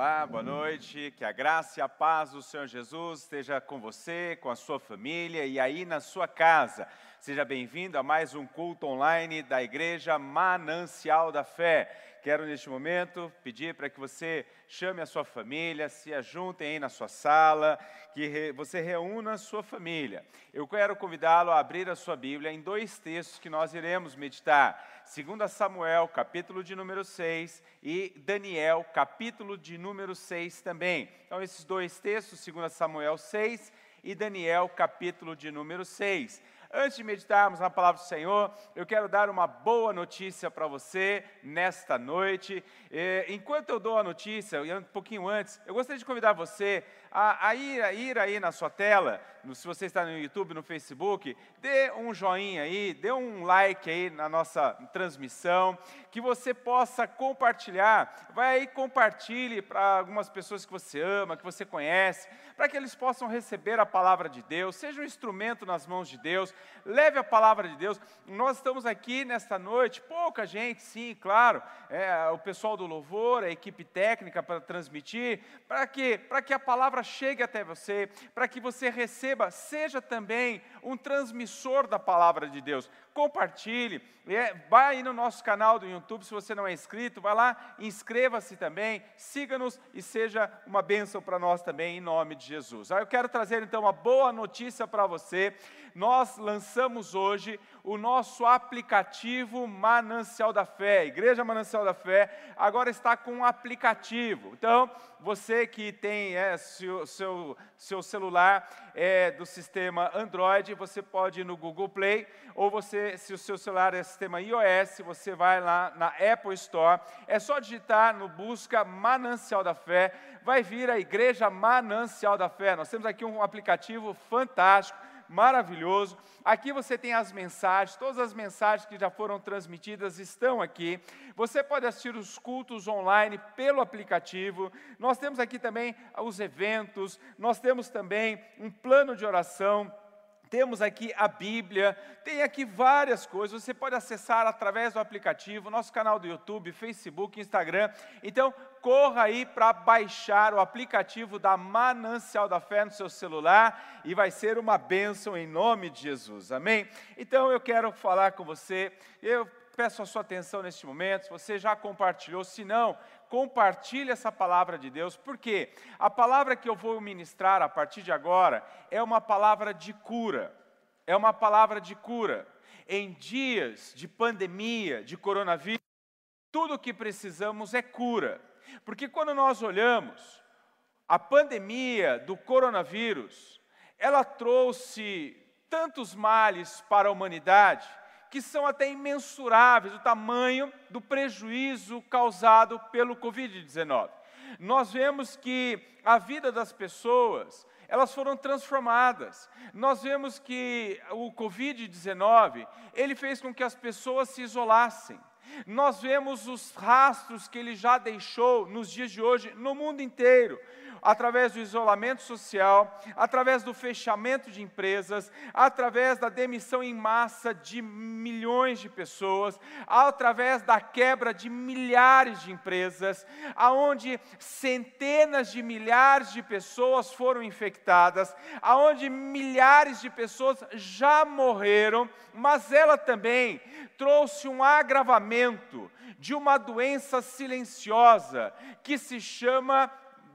Olá, boa noite. Que a graça e a paz do Senhor Jesus esteja com você, com a sua família e aí na sua casa. Seja bem-vindo a mais um culto online da Igreja Manancial da Fé. Quero neste momento pedir para que você chame a sua família, se ajuntem aí na sua sala, que você reúna a sua família. Eu quero convidá-lo a abrir a sua Bíblia em dois textos que nós iremos meditar. 2 Samuel, capítulo de número 6, e Daniel, capítulo de número 6 também. Então, esses dois textos, 2 Samuel 6 e Daniel, capítulo de número 6. Antes de meditarmos na palavra do Senhor, eu quero dar uma boa notícia para você nesta noite. Enquanto eu dou a notícia, um pouquinho antes, eu gostaria de convidar você a, a, ir, a ir aí na sua tela, se você está no YouTube, no Facebook, dê um joinha aí, dê um like aí na nossa transmissão, que você possa compartilhar. Vai aí, compartilhe para algumas pessoas que você ama, que você conhece, para que eles possam receber a palavra de Deus, seja um instrumento nas mãos de Deus, leve a palavra de Deus. Nós estamos aqui nesta noite, pouca gente, sim, claro, é, o pessoal do louvor, a equipe técnica para transmitir, para que, para que a palavra chegue até você, para que você receba, seja também um transmissor da palavra de Deus. Compartilhe, é, vai aí no nosso canal do YouTube, se você não é inscrito, vai lá, inscreva-se também, siga-nos e seja uma bênção para nós também, em nome de Jesus. Aí eu quero trazer então uma boa notícia para você. Nós lançamos hoje o nosso aplicativo Manancial da Fé. Igreja Manancial da Fé agora está com um aplicativo. Então, você que tem é, seu, seu, seu celular é, do sistema Android, você pode ir no Google Play, ou você, se o seu celular é sistema iOS, você vai lá na Apple Store. É só digitar no busca Manancial da Fé, vai vir a Igreja Manancial da Fé. Nós temos aqui um aplicativo fantástico maravilhoso. Aqui você tem as mensagens, todas as mensagens que já foram transmitidas estão aqui. Você pode assistir os cultos online pelo aplicativo. Nós temos aqui também os eventos, nós temos também um plano de oração. Temos aqui a Bíblia, tem aqui várias coisas. Você pode acessar através do aplicativo, nosso canal do YouTube, Facebook, Instagram. Então, corra aí para baixar o aplicativo da Manancial da Fé no seu celular e vai ser uma bênção em nome de Jesus, amém? Então eu quero falar com você, eu peço a sua atenção neste momento, se você já compartilhou, se não, compartilhe essa palavra de Deus, porque a palavra que eu vou ministrar a partir de agora é uma palavra de cura, é uma palavra de cura. Em dias de pandemia, de coronavírus, tudo o que precisamos é cura. Porque quando nós olhamos a pandemia do coronavírus, ela trouxe tantos males para a humanidade que são até imensuráveis o tamanho do prejuízo causado pelo Covid-19. Nós vemos que a vida das pessoas, elas foram transformadas. Nós vemos que o Covid-19, ele fez com que as pessoas se isolassem. Nós vemos os rastros que ele já deixou nos dias de hoje no mundo inteiro através do isolamento social, através do fechamento de empresas, através da demissão em massa de milhões de pessoas, através da quebra de milhares de empresas, aonde centenas de milhares de pessoas foram infectadas, aonde milhares de pessoas já morreram, mas ela também trouxe um agravamento de uma doença silenciosa que se chama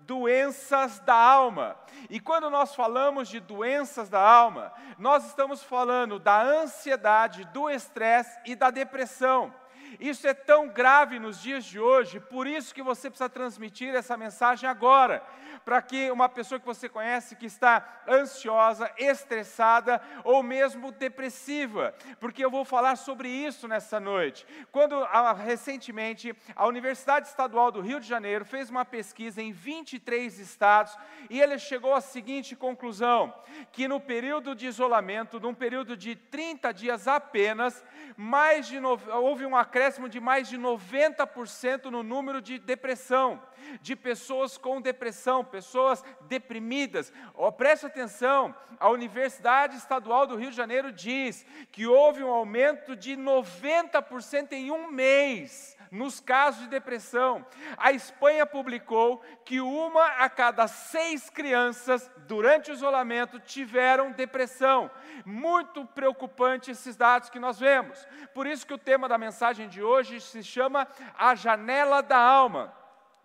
doenças da alma. E quando nós falamos de doenças da alma, nós estamos falando da ansiedade, do estresse e da depressão. Isso é tão grave nos dias de hoje, por isso que você precisa transmitir essa mensagem agora, para que uma pessoa que você conhece que está ansiosa, estressada ou mesmo depressiva, porque eu vou falar sobre isso nessa noite. Quando recentemente a Universidade Estadual do Rio de Janeiro fez uma pesquisa em 23 estados e ele chegou à seguinte conclusão: que no período de isolamento, num período de 30 dias apenas, mais de no... houve um acréscimo de mais de 90% no número de depressão, de pessoas com depressão, pessoas deprimidas. Oh, preste atenção, a Universidade Estadual do Rio de Janeiro diz que houve um aumento de 90% em um mês nos casos de depressão. A Espanha publicou que uma a cada seis crianças, durante o isolamento, tiveram depressão. Muito preocupante esses dados que nós vemos. Por isso que o tema da mensagem de hoje se chama A Janela da Alma.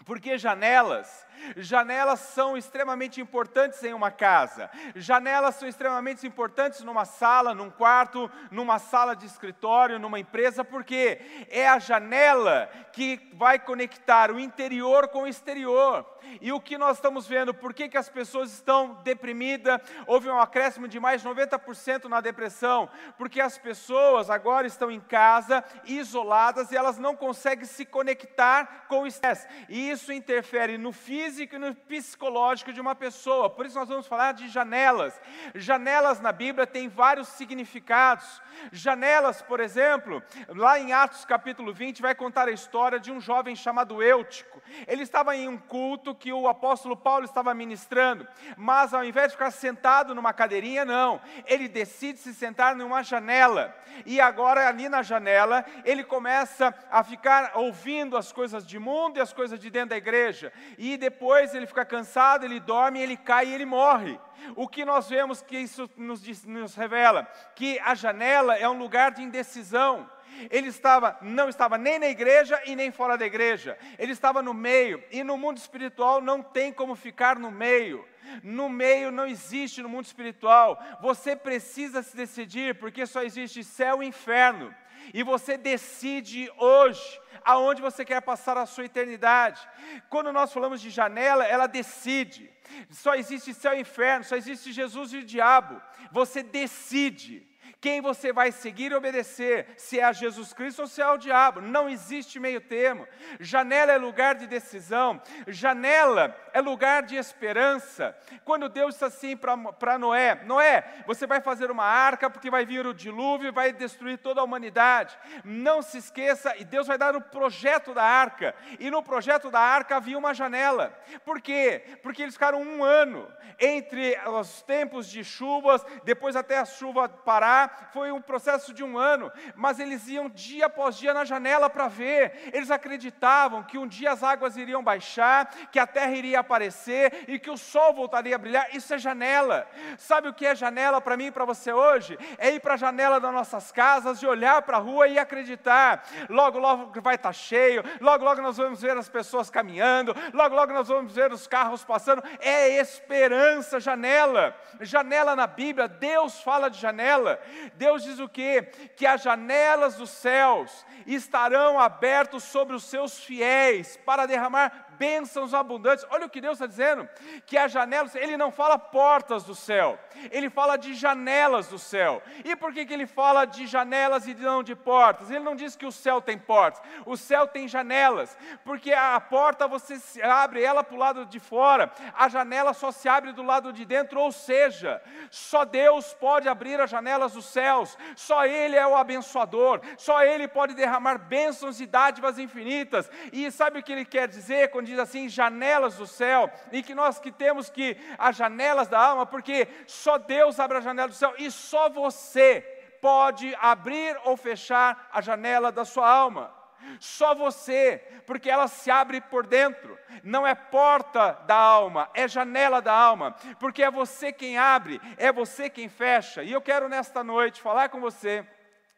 Porque janelas Janelas são extremamente importantes em uma casa. Janelas são extremamente importantes numa sala, num quarto, numa sala de escritório, numa empresa, porque é a janela que vai conectar o interior com o exterior. E o que nós estamos vendo, por que, que as pessoas estão deprimidas? Houve um acréscimo de mais de 90% na depressão, porque as pessoas agora estão em casa, isoladas, e elas não conseguem se conectar com o estresse. E isso interfere no físico e no psicológico de uma pessoa. Por isso nós vamos falar de janelas. Janelas na Bíblia têm vários significados. Janelas, por exemplo, lá em Atos capítulo 20, vai contar a história de um jovem chamado Eutico. Ele estava em um culto que o apóstolo Paulo estava ministrando, mas ao invés de ficar sentado numa cadeirinha, não, ele decide se sentar numa janela. E agora, ali na janela, ele começa a ficar ouvindo as coisas de mundo e as coisas de dentro da igreja. E depois ele fica cansado, ele dorme, ele cai e ele morre. O que nós vemos que isso nos, nos revela? Que a janela é um lugar de indecisão. Ele estava, não estava nem na igreja e nem fora da igreja. Ele estava no meio. E no mundo espiritual não tem como ficar no meio. No meio não existe no mundo espiritual. Você precisa se decidir, porque só existe céu e inferno. E você decide hoje aonde você quer passar a sua eternidade. Quando nós falamos de janela, ela decide. Só existe céu e inferno, só existe Jesus e o diabo. Você decide quem você vai seguir e obedecer, se é a Jesus Cristo ou se é ao diabo. Não existe meio termo. Janela é lugar de decisão, janela é lugar de esperança. Quando Deus disse assim para Noé: Noé, você vai fazer uma arca porque vai vir o dilúvio e vai destruir toda a humanidade. Não se esqueça, e Deus vai dar o projeto da arca. E no projeto da arca havia uma janela. Por quê? Porque eles ficaram um ano entre os tempos de chuvas, depois até a chuva parar foi um processo de um ano, mas eles iam dia após dia na janela para ver. Eles acreditavam que um dia as águas iriam baixar, que a terra iria aparecer e que o sol voltaria a brilhar. Isso é janela. Sabe o que é janela para mim e para você hoje? É ir para a janela das nossas casas e olhar para a rua e acreditar. Logo, logo vai estar tá cheio, logo, logo nós vamos ver as pessoas caminhando, logo, logo nós vamos ver os carros passando. É esperança, janela. Janela na Bíblia, Deus fala de janela. Deus diz o quê? Que as janelas dos céus estarão abertas sobre os seus fiéis para derramar bênçãos abundantes. Olha o que Deus está dizendo: que as janelas, ele não fala portas do céu, ele fala de janelas do céu. E por que, que ele fala de janelas e não de portas? Ele não diz que o céu tem portas, o céu tem janelas, porque a porta você abre ela para o lado de fora, a janela só se abre do lado de dentro, ou seja, só Deus pode abrir as janelas dos céus, só Ele é o abençoador, só Ele pode derramar bênçãos e dádivas infinitas. E sabe o que ele quer dizer quando diz assim, janelas do céu, e que nós que temos que as janelas da alma, porque só Deus abre a janela do céu e só você pode abrir ou fechar a janela da sua alma. Só você, porque ela se abre por dentro, não é porta da alma, é janela da alma, porque é você quem abre, é você quem fecha. E eu quero nesta noite falar com você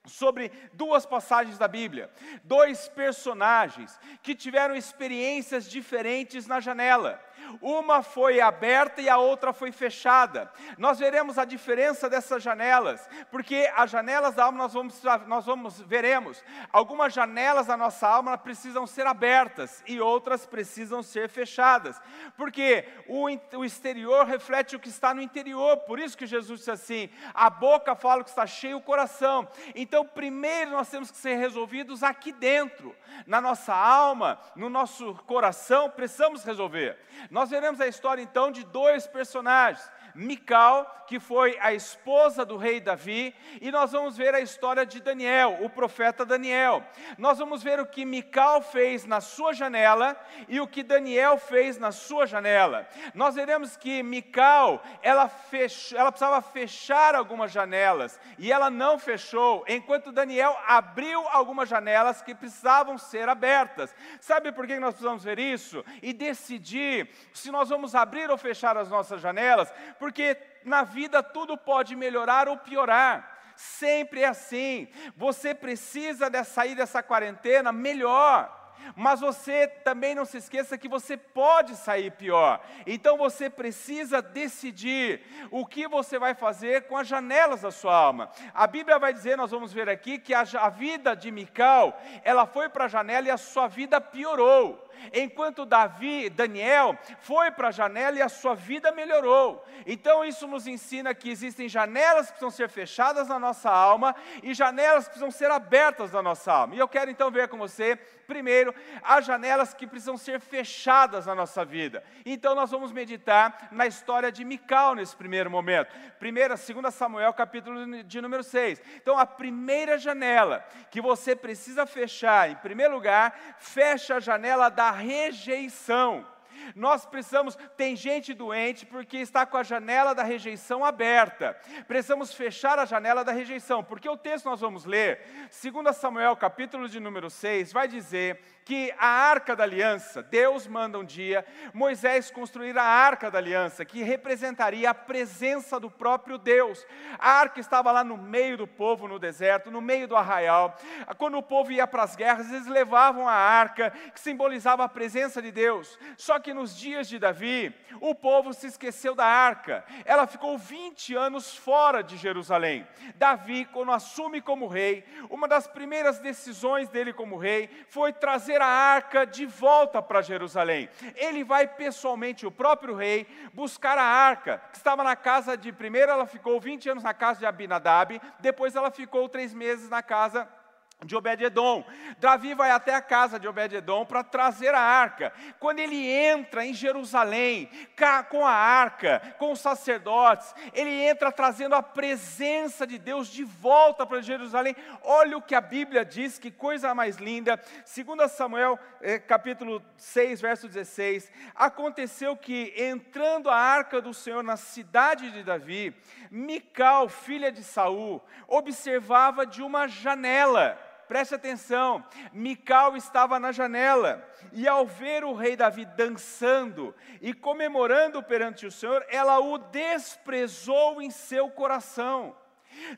sobre duas passagens da Bíblia, dois personagens que tiveram experiências diferentes na janela. Uma foi aberta e a outra foi fechada. Nós veremos a diferença dessas janelas, porque as janelas da alma nós vamos, nós vamos veremos. Algumas janelas da nossa alma precisam ser abertas e outras precisam ser fechadas, porque o, o exterior reflete o que está no interior. Por isso que Jesus disse assim: a boca fala o que está cheio o coração. Então, primeiro nós temos que ser resolvidos aqui dentro, na nossa alma, no nosso coração, precisamos resolver. Nós veremos a história então de dois personagens. Mical, que foi a esposa do rei Davi, e nós vamos ver a história de Daniel, o profeta Daniel. Nós vamos ver o que Mical fez na sua janela e o que Daniel fez na sua janela. Nós veremos que Mical, ela, ela precisava fechar algumas janelas, e ela não fechou, enquanto Daniel abriu algumas janelas que precisavam ser abertas. Sabe por que nós precisamos ver isso? E decidir se nós vamos abrir ou fechar as nossas janelas? Porque na vida tudo pode melhorar ou piorar. Sempre é assim. Você precisa de sair dessa quarentena melhor. Mas você também não se esqueça que você pode sair pior. Então você precisa decidir o que você vai fazer com as janelas da sua alma. A Bíblia vai dizer, nós vamos ver aqui, que a, a vida de Mical, ela foi para a janela e a sua vida piorou enquanto Davi, Daniel, foi para a janela e a sua vida melhorou. Então isso nos ensina que existem janelas que precisam ser fechadas na nossa alma e janelas que precisam ser abertas na nossa alma. E eu quero então ver com você, primeiro, as janelas que precisam ser fechadas na nossa vida. Então nós vamos meditar na história de Mical nesse primeiro momento. Primeira, segunda Samuel, capítulo de número 6. Então a primeira janela que você precisa fechar, em primeiro lugar, fecha a janela da rejeição. Nós precisamos, tem gente doente porque está com a janela da rejeição aberta. Precisamos fechar a janela da rejeição, porque o texto nós vamos ler, 2 Samuel, capítulo de número 6, vai dizer que a arca da aliança, Deus manda um dia Moisés construir a arca da aliança, que representaria a presença do próprio Deus. A arca estava lá no meio do povo no deserto, no meio do arraial. Quando o povo ia para as guerras, eles levavam a arca, que simbolizava a presença de Deus. Só que nos dias de Davi, o povo se esqueceu da arca. Ela ficou 20 anos fora de Jerusalém. Davi, quando assume como rei, uma das primeiras decisões dele como rei foi trazer trazer a arca de volta para Jerusalém. Ele vai pessoalmente, o próprio rei, buscar a arca, que estava na casa de. Primeiro ela ficou 20 anos na casa de Abinadab, depois ela ficou três meses na casa de de Obed-Edom. Davi vai até a casa de Obed-Edom para trazer a arca. Quando ele entra em Jerusalém, com a arca, com os sacerdotes, ele entra trazendo a presença de Deus de volta para Jerusalém. Olha o que a Bíblia diz, que coisa mais linda. 2 Samuel, eh, capítulo 6, verso 16. Aconteceu que, entrando a arca do Senhor na cidade de Davi, Mical, filha de Saul, observava de uma janela Preste atenção, Mical estava na janela, e ao ver o rei Davi dançando e comemorando perante o Senhor, ela o desprezou em seu coração.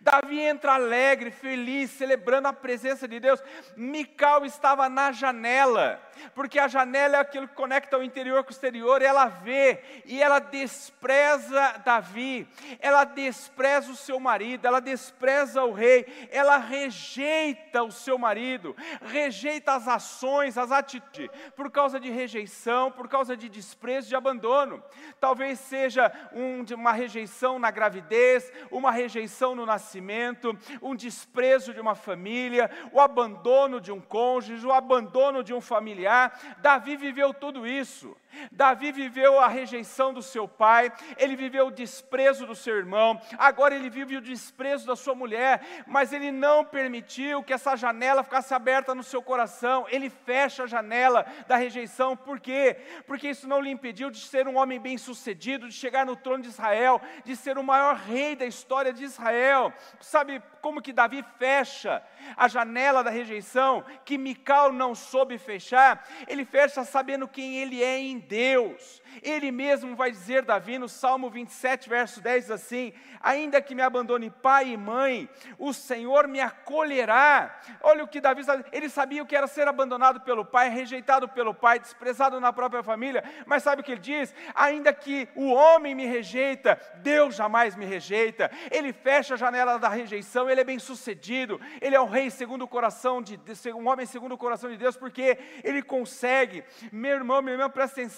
Davi entra alegre, feliz, celebrando a presença de Deus. Mical estava na janela, porque a janela é aquilo que conecta o interior com o exterior, ela vê, e ela despreza Davi, ela despreza o seu marido, ela despreza o rei, ela rejeita o seu marido, rejeita as ações, as atitudes, por causa de rejeição, por causa de desprezo, de abandono. Talvez seja um, uma rejeição na gravidez, uma rejeição no nascimento, um desprezo de uma família, o abandono de um cônjuge, o abandono de um familiar. Davi viveu tudo isso. Davi viveu a rejeição do seu pai, ele viveu o desprezo do seu irmão, agora ele vive o desprezo da sua mulher, mas ele não permitiu que essa janela ficasse aberta no seu coração, ele fecha a janela da rejeição, por quê? Porque isso não lhe impediu de ser um homem bem-sucedido, de chegar no trono de Israel, de ser o maior rei da história de Israel. Sabe como que Davi fecha a janela da rejeição, que Mical não soube fechar? Ele fecha sabendo quem ele é em Deus. Ele mesmo vai dizer, Davi, no Salmo 27, verso 10, assim: Ainda que me abandone pai e mãe, o Senhor me acolherá. Olha o que Davi sabia, ele sabia o que era ser abandonado pelo pai, rejeitado pelo pai, desprezado na própria família, mas sabe o que ele diz? Ainda que o homem me rejeita, Deus jamais me rejeita. Ele fecha a janela da rejeição, ele é bem sucedido, ele é um rei segundo o coração de um homem segundo o coração de Deus, porque ele consegue. Meu irmão, meu irmão, presta atenção.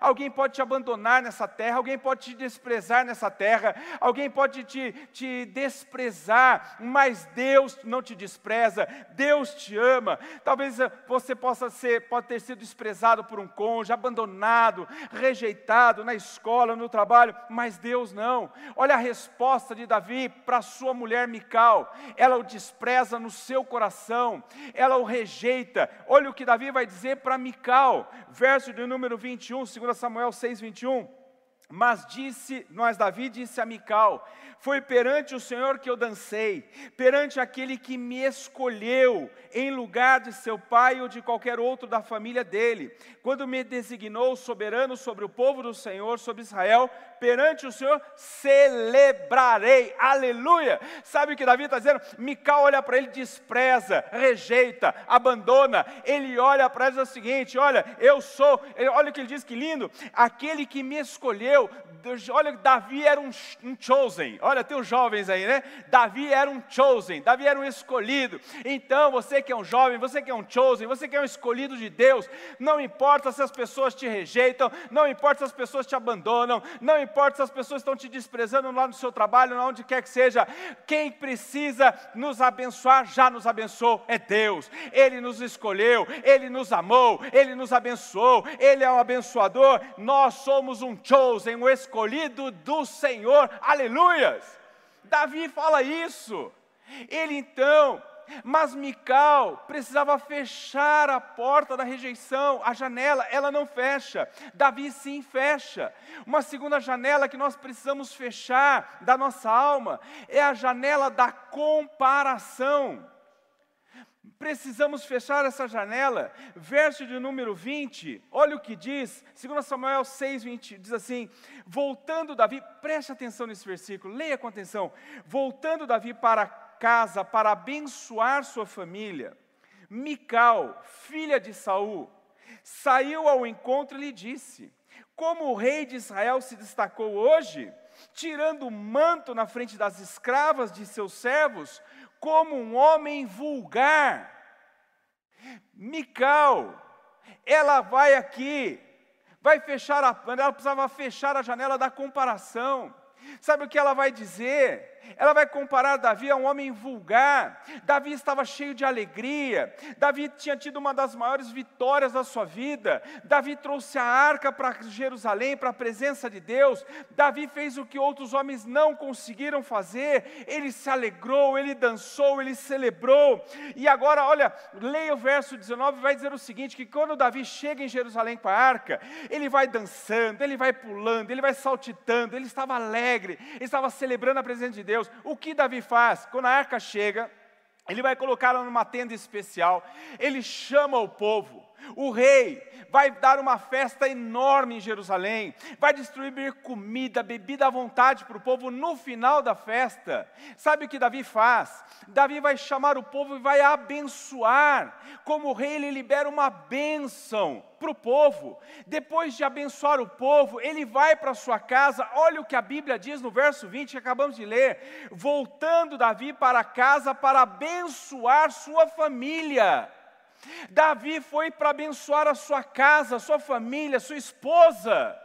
Alguém pode te abandonar nessa terra, alguém pode te desprezar nessa terra, alguém pode te, te desprezar, mas Deus não te despreza, Deus te ama. Talvez eh, você possa ser, pode ter sido desprezado por um cônjuge, abandonado, rejeitado na escola, no trabalho, mas Deus não. Olha a resposta de Davi para sua mulher Mical. Ela o despreza no seu coração, ela o rejeita. Olha o que Davi vai dizer para Mical, verso de número 21, 2 Samuel Samuel 6, 21. Mas disse, mas Davi disse a Mical: Foi perante o Senhor que eu dancei, perante aquele que me escolheu em lugar de seu pai ou de qualquer outro da família dele, quando me designou soberano sobre o povo do Senhor, sobre Israel, perante o Senhor celebrarei. Aleluia! Sabe o que Davi está dizendo? Mical olha para ele, despreza, rejeita, abandona. Ele olha para ele e diz o seguinte: Olha, eu sou, olha o que ele diz, que lindo, aquele que me escolheu. Olha, Davi era um, um chosen. Olha, tem os jovens aí, né? Davi era um chosen, Davi era um escolhido. Então, você que é um jovem, você que é um chosen, você que é um escolhido de Deus, não importa se as pessoas te rejeitam, não importa se as pessoas te abandonam, não importa se as pessoas estão te desprezando lá no seu trabalho, onde quer que seja, quem precisa nos abençoar já nos abençoou, é Deus. Ele nos escolheu, Ele nos amou, Ele nos abençoou, Ele é o abençoador. Nós somos um chosen, um escolhido do Senhor, aleluias. Davi fala isso. Ele então mas Mical precisava fechar a porta da rejeição, a janela, ela não fecha. Davi sim fecha. Uma segunda janela que nós precisamos fechar da nossa alma é a janela da comparação. Precisamos fechar essa janela. Verso de número 20, olha o que diz, 2 Samuel 6, 20, diz assim: Voltando Davi, preste atenção nesse versículo, leia com atenção. Voltando Davi para casa para abençoar sua família, Mical, filha de Saul, saiu ao encontro e lhe disse: Como o rei de Israel se destacou hoje, tirando o manto na frente das escravas de seus servos, como um homem vulgar. Mical, ela vai aqui, vai fechar a, ela precisava fechar a janela da comparação. Sabe o que ela vai dizer? Ela vai comparar Davi a um homem vulgar. Davi estava cheio de alegria. Davi tinha tido uma das maiores vitórias da sua vida. Davi trouxe a arca para Jerusalém, para a presença de Deus. Davi fez o que outros homens não conseguiram fazer. Ele se alegrou, ele dançou, ele celebrou. E agora, olha, leia o verso 19, vai dizer o seguinte: que quando Davi chega em Jerusalém com a arca, ele vai dançando, ele vai pulando, ele vai saltitando, ele estava alegre, ele estava celebrando a presença de Deus. O que Davi faz? Quando a arca chega, ele vai colocá-la numa tenda especial, ele chama o povo. O rei vai dar uma festa enorme em Jerusalém, vai distribuir comida, bebida à vontade para o povo no final da festa. Sabe o que Davi faz? Davi vai chamar o povo e vai abençoar. Como rei, ele libera uma bênção para o povo. Depois de abençoar o povo, ele vai para sua casa. Olha o que a Bíblia diz no verso 20 que acabamos de ler: voltando Davi para casa para abençoar sua família. Davi foi para abençoar a sua casa, a sua família, a sua esposa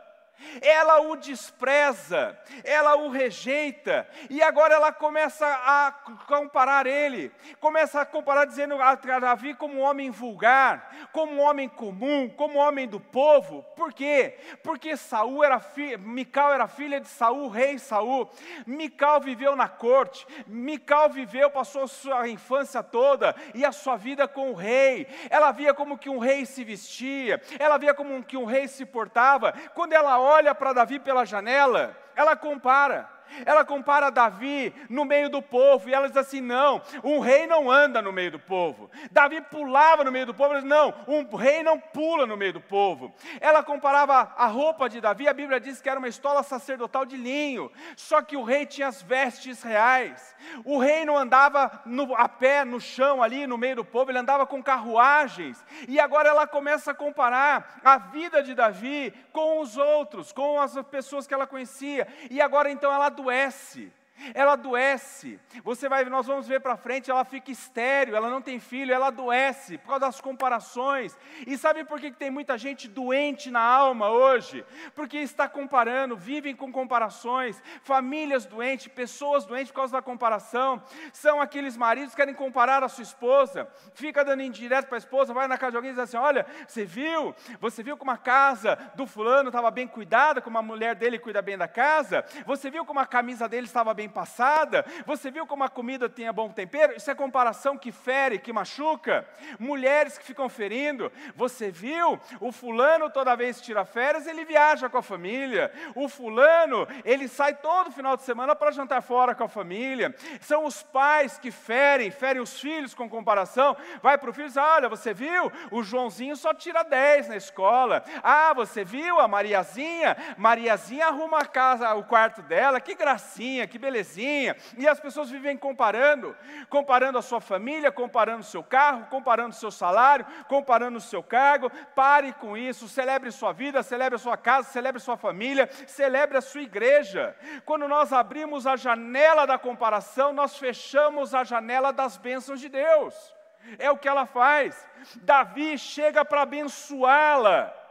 ela o despreza, ela o rejeita, e agora ela começa a comparar ele, começa a comparar dizendo a Davi como um homem vulgar, como um homem comum, como um homem do povo. Por quê? Porque Saul era fi, Mical era filha de Saul, rei Saul. Mical viveu na corte, Mical viveu, passou sua infância toda e a sua vida com o rei. Ela via como que um rei se vestia, ela via como que um rei se portava. Quando ela olha para Davi pela janela, ela compara. Ela compara Davi no meio do povo, e ela diz assim: não, um rei não anda no meio do povo. Davi pulava no meio do povo, ela diz: não, um rei não pula no meio do povo. Ela comparava a roupa de Davi, a Bíblia diz que era uma estola sacerdotal de linho, só que o rei tinha as vestes reais. O rei não andava no, a pé no chão ali no meio do povo, ele andava com carruagens. E agora ela começa a comparar a vida de Davi com os outros, com as pessoas que ela conhecia. E agora então ela adoece ela adoece. Você vai, nós vamos ver para frente, ela fica estéril, ela não tem filho, ela adoece por causa das comparações. E sabe por que tem muita gente doente na alma hoje? Porque está comparando, vivem com comparações, famílias doentes, pessoas doentes por causa da comparação. São aqueles maridos que querem comparar a sua esposa, fica dando indireto para a esposa, vai na casa de alguém e diz assim: Olha, você viu? Você viu como a casa do fulano estava bem cuidada, como a mulher dele cuida bem da casa? Você viu como a camisa dele estava bem bem passada? Você viu como a comida tem bom tempero? Isso é comparação que fere, que machuca. Mulheres que ficam ferindo. Você viu? O fulano toda vez que tira férias, ele viaja com a família. O fulano, ele sai todo final de semana para jantar fora com a família. São os pais que ferem, ferem os filhos com comparação. Vai para o filho e diz: Olha, você viu? O Joãozinho só tira 10 na escola. Ah, você viu a Mariazinha? Mariazinha arruma a casa, o quarto dela. Que gracinha, que belezinha. E as pessoas vivem comparando, comparando a sua família, comparando o seu carro, comparando o seu salário, comparando o seu cargo. Pare com isso, celebre sua vida, celebre a sua casa, celebre sua família, celebre a sua igreja. Quando nós abrimos a janela da comparação, nós fechamos a janela das bênçãos de Deus. É o que ela faz. Davi chega para abençoá-la.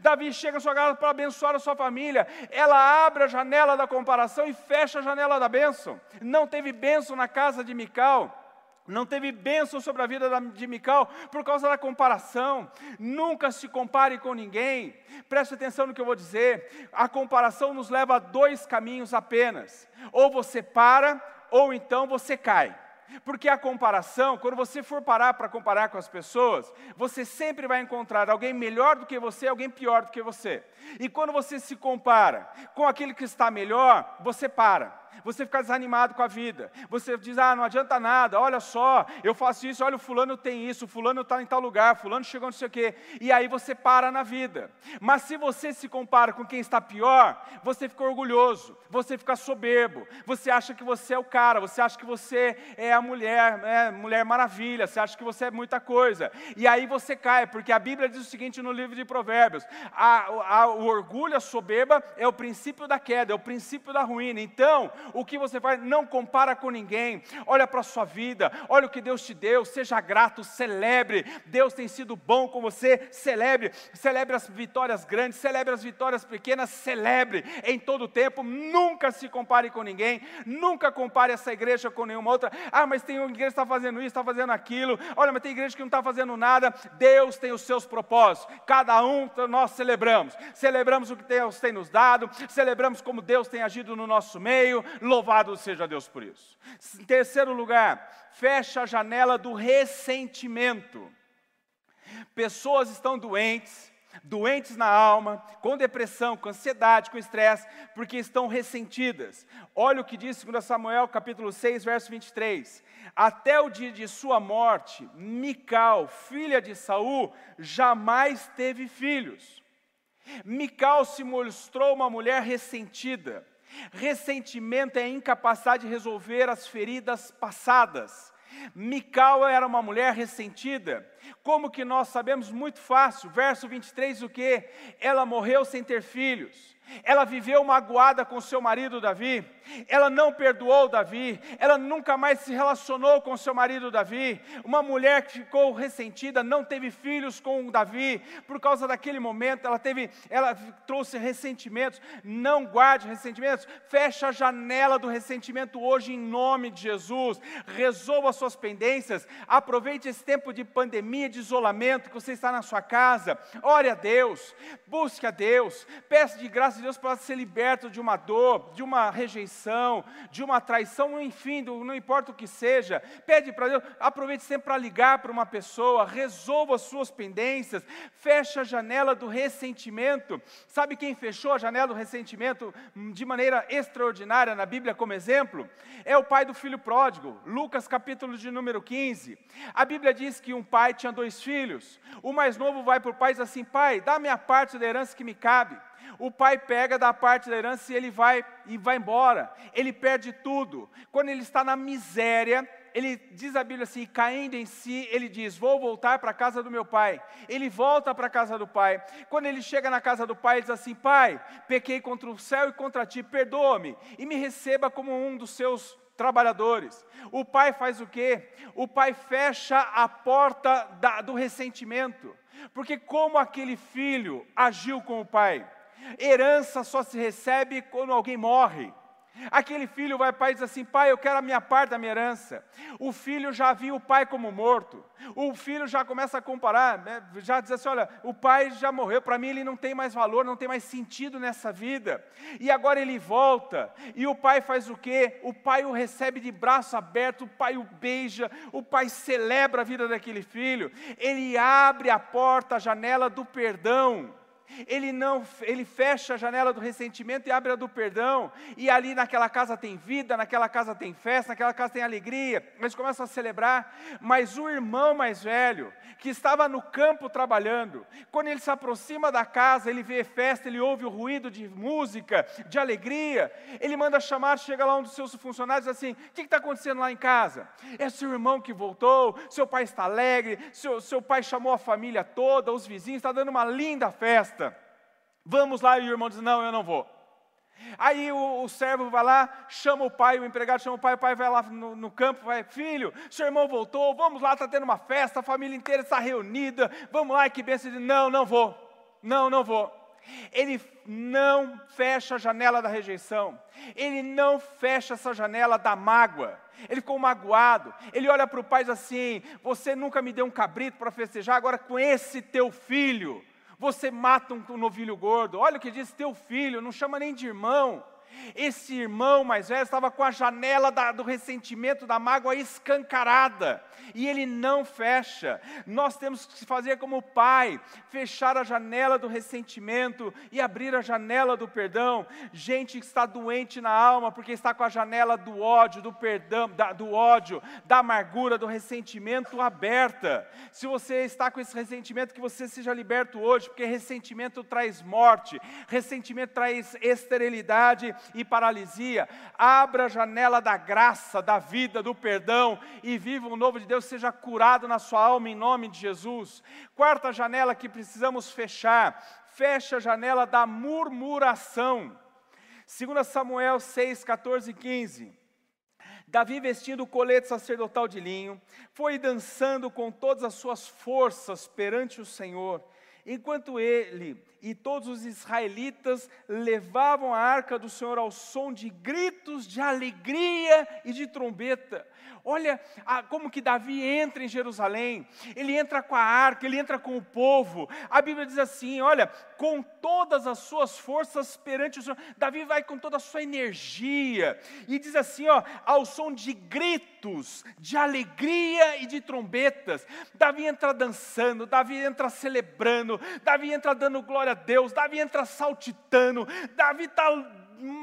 Davi chega à sua casa para abençoar a sua família. Ela abre a janela da comparação e fecha a janela da bênção. Não teve bênção na casa de Mical. Não teve bênção sobre a vida de Mical por causa da comparação. Nunca se compare com ninguém. Preste atenção no que eu vou dizer. A comparação nos leva a dois caminhos apenas. Ou você para, ou então você cai. Porque a comparação, quando você for parar para comparar com as pessoas, você sempre vai encontrar alguém melhor do que você, alguém pior do que você. E quando você se compara com aquele que está melhor, você para você fica desanimado com a vida, você diz, ah, não adianta nada, olha só, eu faço isso, olha, o fulano tem isso, o fulano está em tal lugar, fulano chegou não sei o quê, e aí você para na vida. Mas se você se compara com quem está pior, você fica orgulhoso, você fica soberbo, você acha que você é o cara, você acha que você é a mulher, é, mulher maravilha, você acha que você é muita coisa, e aí você cai, porque a Bíblia diz o seguinte no livro de Provérbios: a, a, o orgulho, a soberba é o princípio da queda, é o princípio da ruína. Então, o que você faz, não compara com ninguém. Olha para a sua vida, olha o que Deus te deu, seja grato, celebre. Deus tem sido bom com você, celebre. Celebre as vitórias grandes, celebre as vitórias pequenas, celebre em todo o tempo. Nunca se compare com ninguém, nunca compare essa igreja com nenhuma outra. Ah, mas tem uma igreja que está fazendo isso, está fazendo aquilo. Olha, mas tem igreja que não está fazendo nada. Deus tem os seus propósitos. Cada um nós celebramos. Celebramos o que Deus tem nos dado, celebramos como Deus tem agido no nosso meio, Louvado seja Deus por isso. Em terceiro lugar, fecha a janela do ressentimento. Pessoas estão doentes, doentes na alma, com depressão, com ansiedade, com estresse, porque estão ressentidas. Olha o que diz 2 Samuel, capítulo 6, verso 23. Até o dia de sua morte, Mical, filha de Saul, jamais teve filhos. Mical se mostrou uma mulher ressentida. Ressentimento é a incapacidade de resolver as feridas passadas. Mical era uma mulher ressentida. Como que nós sabemos muito fácil, verso 23, o que? Ela morreu sem ter filhos. Ela viveu magoada com seu marido Davi, ela não perdoou Davi, ela nunca mais se relacionou com seu marido Davi. Uma mulher que ficou ressentida, não teve filhos com Davi, por causa daquele momento, ela teve, ela trouxe ressentimentos. Não guarde ressentimentos, fecha a janela do ressentimento hoje em nome de Jesus. Resolva suas pendências, aproveite esse tempo de pandemia, de isolamento que você está na sua casa. Ore a Deus, busque a Deus, peça de graça de Deus para ser liberto de uma dor, de uma rejeição, de uma traição, enfim, do, não importa o que seja. Pede para Deus, aproveite sempre para ligar para uma pessoa, resolva as suas pendências, fecha a janela do ressentimento. Sabe quem fechou a janela do ressentimento de maneira extraordinária na Bíblia como exemplo? É o pai do filho pródigo, Lucas capítulo de número 15. A Bíblia diz que um pai tinha dois filhos. O mais novo vai para o pai e diz assim: Pai, dá minha parte da herança que me cabe o pai pega da parte da herança e ele vai e vai embora. Ele perde tudo. Quando ele está na miséria, ele diz a Bíblia assim, caindo em si, ele diz: Vou voltar para a casa do meu pai. Ele volta para a casa do pai. Quando ele chega na casa do pai, ele diz assim: Pai, pequei contra o céu e contra ti, perdoa-me e me receba como um dos seus trabalhadores. O pai faz o quê? O pai fecha a porta da, do ressentimento. Porque, como aquele filho agiu com o pai? Herança só se recebe quando alguém morre. Aquele filho vai para e diz assim: Pai, eu quero a minha parte da minha herança. O filho já viu o pai como morto. O filho já começa a comparar, né? já diz assim: Olha, o pai já morreu, para mim ele não tem mais valor, não tem mais sentido nessa vida. E agora ele volta. E o pai faz o quê? O pai o recebe de braço aberto, o pai o beija, o pai celebra a vida daquele filho. Ele abre a porta, a janela do perdão ele não, ele fecha a janela do ressentimento e abre a do perdão, e ali naquela casa tem vida, naquela casa tem festa, naquela casa tem alegria, eles começam a celebrar, mas o irmão mais velho, que estava no campo trabalhando, quando ele se aproxima da casa, ele vê festa, ele ouve o ruído de música, de alegria, ele manda chamar, chega lá um dos seus funcionários assim, o que está acontecendo lá em casa? É seu irmão que voltou, seu pai está alegre, seu, seu pai chamou a família toda, os vizinhos, está dando uma linda festa, Vamos lá, e o irmão diz: Não, eu não vou. Aí o, o, servo vai lá, chama o pai, o empregado chama o pai, o pai vai lá no, no campo, vai, filho, seu irmão voltou, vamos lá, está tendo uma festa, a família inteira está reunida, vamos lá, que benção. Ele diz, não, não vou, não, não vou. Ele não fecha a janela da rejeição, ele não fecha essa janela da mágoa, ele ficou magoado, ele olha para o pai e diz assim, você nunca me deu um cabrito para festejar, agora com esse teu filho, você mata um novilho gordo. Olha o que diz teu filho, não chama nem de irmão. Esse irmão mais velho estava com a janela da, do ressentimento, da mágoa escancarada, e ele não fecha. Nós temos que fazer como pai, fechar a janela do ressentimento e abrir a janela do perdão. Gente que está doente na alma porque está com a janela do ódio, do perdão, da, do ódio, da amargura, do ressentimento aberta. Se você está com esse ressentimento, que você seja liberto hoje, porque ressentimento traz morte, ressentimento traz esterilidade e paralisia. Abra a janela da graça, da vida, do perdão e viva o novo de Deus, seja curado na sua alma em nome de Jesus. Quarta janela que precisamos fechar, fecha a janela da murmuração. 2 Samuel 6, 14 e 15. Davi, vestindo o colete sacerdotal de linho, foi dançando com todas as suas forças perante o Senhor, enquanto ele e todos os israelitas levavam a arca do Senhor ao som de gritos de alegria e de trombeta. Olha a, como que Davi entra em Jerusalém, ele entra com a arca, ele entra com o povo. A Bíblia diz assim: olha, com todas as suas forças perante o Senhor. Davi vai com toda a sua energia, e diz assim: ó, ao som de gritos, de alegria e de trombetas. Davi entra dançando, Davi entra celebrando, Davi entra dando glória a Deus, Davi entra saltitando, Davi está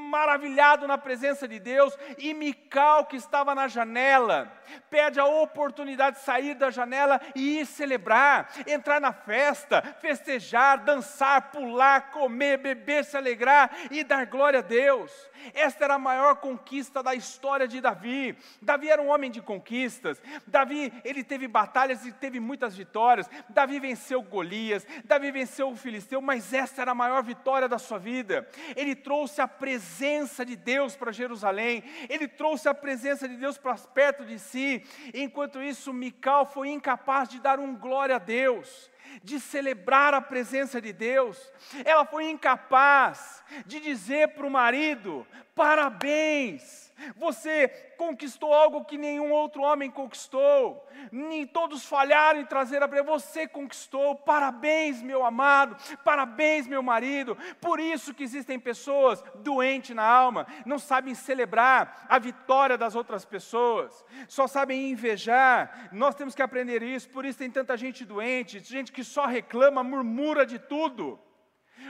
maravilhado na presença de Deus, e Mical, que estava na janela, pede a oportunidade de sair da janela e ir celebrar, entrar na festa, festejar, dançar, pular, comer, beber, se alegrar e dar glória a Deus. Esta era a maior conquista da história de Davi. Davi era um homem de conquistas. Davi, ele teve batalhas e teve muitas vitórias. Davi venceu Golias, Davi venceu o filisteu, mas esta era a maior vitória da sua vida. Ele trouxe a presença de Deus para Jerusalém. Ele trouxe a presença de Deus para perto de si. Enquanto isso, Mical foi incapaz de dar um glória a Deus de celebrar a presença de Deus, ela foi incapaz de dizer para o marido: parabéns, você conquistou algo que nenhum outro homem conquistou, nem todos falharam em trazer a você conquistou, parabéns, meu amado, parabéns, meu marido. Por isso que existem pessoas doentes na alma, não sabem celebrar a vitória das outras pessoas, só sabem invejar. Nós temos que aprender isso, por isso tem tanta gente doente, gente que só reclama, murmura de tudo.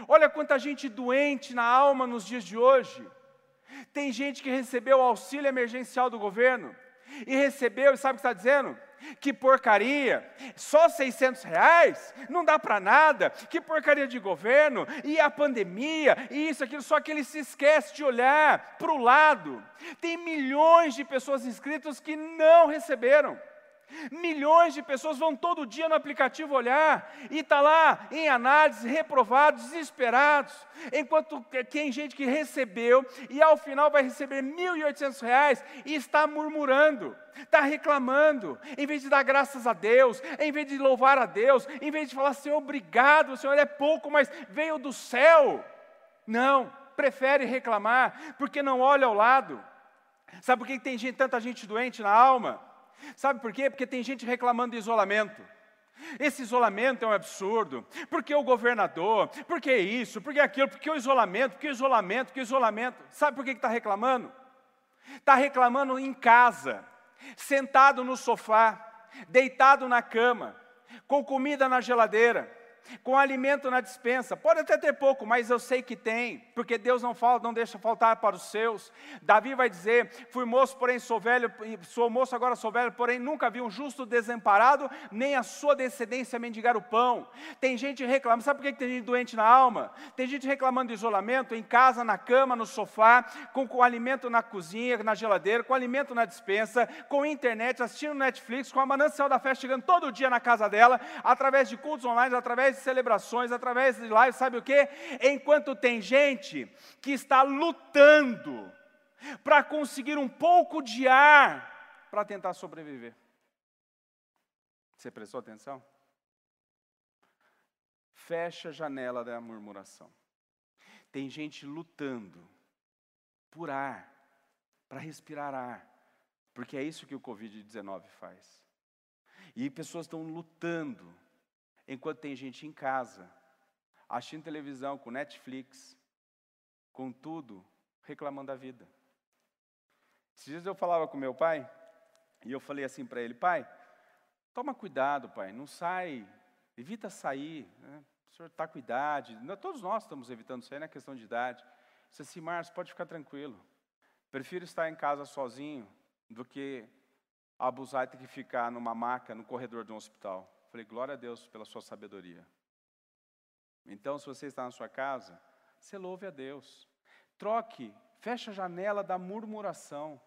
Olha quanta gente doente na alma nos dias de hoje. Tem gente que recebeu o auxílio emergencial do governo e recebeu, e sabe o que está dizendo? Que porcaria, só 600 reais, não dá para nada, que porcaria de governo, e a pandemia, e isso, aquilo, só que ele se esquece de olhar para o lado. Tem milhões de pessoas inscritas que não receberam. Milhões de pessoas vão todo dia no aplicativo olhar e está lá em análise, reprovados, desesperados, enquanto tem gente que recebeu e ao final vai receber R$ 1.800 e está murmurando, está reclamando, em vez de dar graças a Deus, em vez de louvar a Deus, em vez de falar, Senhor, obrigado, Senhor é pouco, mas veio do céu. Não, prefere reclamar porque não olha ao lado. Sabe por que tem gente, tanta gente doente na alma? Sabe por quê? Porque tem gente reclamando de isolamento. Esse isolamento é um absurdo. Porque o governador, porque isso, porque aquilo, porque o isolamento, porque o isolamento, porque o isolamento. Sabe por que está reclamando? Está reclamando em casa, sentado no sofá, deitado na cama, com comida na geladeira, com alimento na dispensa. Pode até ter pouco, mas eu sei que tem, porque Deus não fala, não deixa faltar para os seus. Davi vai dizer: Fui moço, porém sou velho, sou moço, agora sou velho, porém nunca vi um justo desamparado, nem a sua descendência mendigar o pão. Tem gente reclamando, sabe por que tem gente doente na alma? Tem gente reclamando de isolamento, em casa, na cama, no sofá, com, com alimento na cozinha, na geladeira, com alimento na dispensa, com internet, assistindo Netflix, com a manancial da festa chegando todo dia na casa dela, através de cultos online, através de celebrações, através de lives, sabe o que? Enquanto tem gente que está lutando para conseguir um pouco de ar para tentar sobreviver. Você prestou atenção? Fecha a janela da murmuração. Tem gente lutando por ar, para respirar ar, porque é isso que o Covid-19 faz. E pessoas estão lutando enquanto tem gente em casa, assistindo televisão, com Netflix, com tudo, reclamando da vida. Esses dias eu falava com meu pai, e eu falei assim para ele, pai, toma cuidado, pai, não sai, evita sair, né? o senhor está com idade, todos nós estamos evitando sair, não é questão de idade. Eu disse assim, Márcio, pode ficar tranquilo, prefiro estar em casa sozinho do que abusar e ter que ficar numa maca no corredor de um hospital. Falei, glória a Deus pela sua sabedoria. Então, se você está na sua casa, você louve a Deus. Troque, feche a janela da murmuração,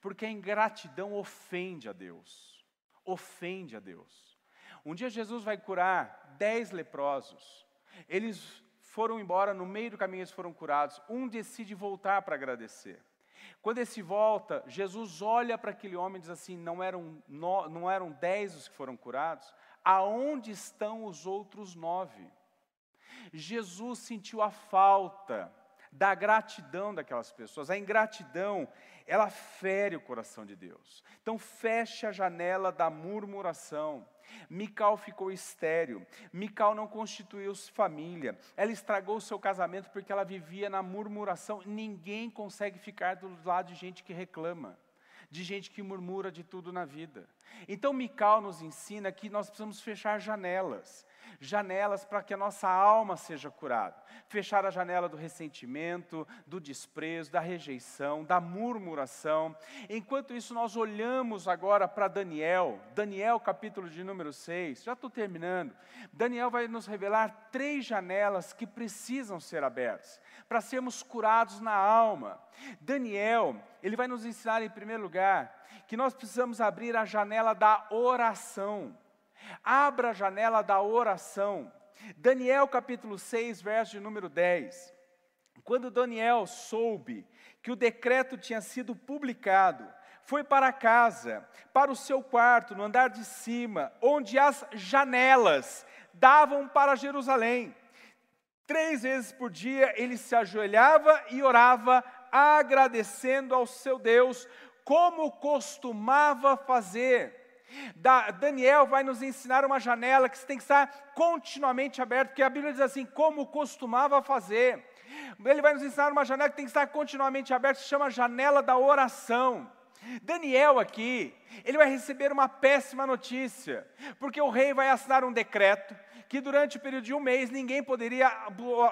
porque a ingratidão ofende a Deus. Ofende a Deus. Um dia Jesus vai curar dez leprosos. Eles foram embora, no meio do caminho eles foram curados. Um decide voltar para agradecer. Quando esse volta, Jesus olha para aquele homem e diz assim: não eram, não eram dez os que foram curados? Aonde estão os outros nove? Jesus sentiu a falta da gratidão daquelas pessoas. A ingratidão, ela fere o coração de Deus. Então feche a janela da murmuração. Mical ficou estéril. Mical não constituiu família. Ela estragou seu casamento porque ela vivia na murmuração. Ninguém consegue ficar do lado de gente que reclama de gente que murmura de tudo na vida. Então, Mical nos ensina que nós precisamos fechar janelas janelas para que a nossa alma seja curada. Fechar a janela do ressentimento, do desprezo, da rejeição, da murmuração. Enquanto isso, nós olhamos agora para Daniel, Daniel, capítulo de número 6, já estou terminando. Daniel vai nos revelar três janelas que precisam ser abertas para sermos curados na alma. Daniel, ele vai nos ensinar, em primeiro lugar, que nós precisamos abrir a janela da oração. Abra a janela da oração. Daniel capítulo 6, verso de número 10. Quando Daniel soube que o decreto tinha sido publicado, foi para casa, para o seu quarto, no andar de cima, onde as janelas davam para Jerusalém. Três vezes por dia ele se ajoelhava e orava, agradecendo ao seu Deus, como costumava fazer. Da, Daniel vai nos ensinar uma janela que tem que estar continuamente aberta, porque a Bíblia diz assim, como costumava fazer. Ele vai nos ensinar uma janela que tem que estar continuamente aberta, se chama janela da oração. Daniel aqui, ele vai receber uma péssima notícia, porque o rei vai assinar um decreto que durante o período de um mês ninguém poderia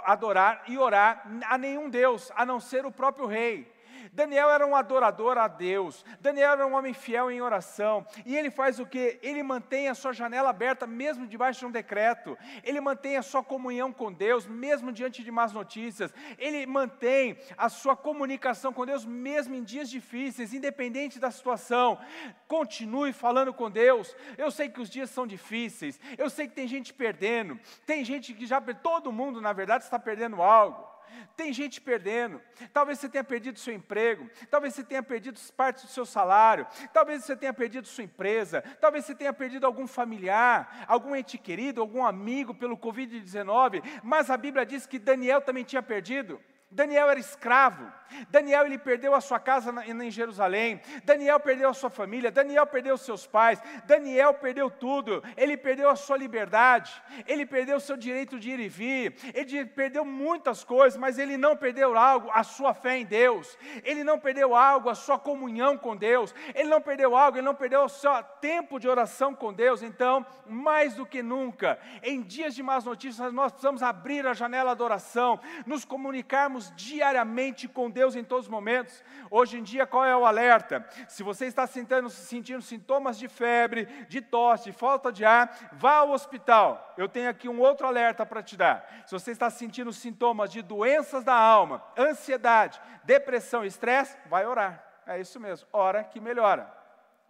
adorar e orar a nenhum Deus, a não ser o próprio rei. Daniel era um adorador a Deus, Daniel era um homem fiel em oração, e ele faz o que? Ele mantém a sua janela aberta, mesmo debaixo de um decreto, ele mantém a sua comunhão com Deus, mesmo diante de más notícias, ele mantém a sua comunicação com Deus, mesmo em dias difíceis, independente da situação. Continue falando com Deus. Eu sei que os dias são difíceis, eu sei que tem gente perdendo, tem gente que já, todo mundo na verdade está perdendo algo. Tem gente perdendo. Talvez você tenha perdido seu emprego, talvez você tenha perdido parte do seu salário, talvez você tenha perdido sua empresa, talvez você tenha perdido algum familiar, algum ente querido, algum amigo pelo Covid-19, mas a Bíblia diz que Daniel também tinha perdido. Daniel era escravo. Daniel ele perdeu a sua casa em Jerusalém. Daniel perdeu a sua família. Daniel perdeu seus pais. Daniel perdeu tudo. Ele perdeu a sua liberdade. Ele perdeu o seu direito de ir e vir. Ele perdeu muitas coisas, mas ele não perdeu algo, a sua fé em Deus. Ele não perdeu algo, a sua comunhão com Deus. Ele não perdeu algo, ele não perdeu o seu tempo de oração com Deus. Então, mais do que nunca, em dias de más notícias, nós precisamos abrir a janela da oração, nos comunicarmos diariamente com Deus Deus em todos os momentos. Hoje em dia, qual é o alerta? Se você está sentindo, sentindo sintomas de febre, de tosse, de falta de ar, vá ao hospital. Eu tenho aqui um outro alerta para te dar. Se você está sentindo sintomas de doenças da alma, ansiedade, depressão, estresse, vai orar. É isso mesmo, ora que melhora.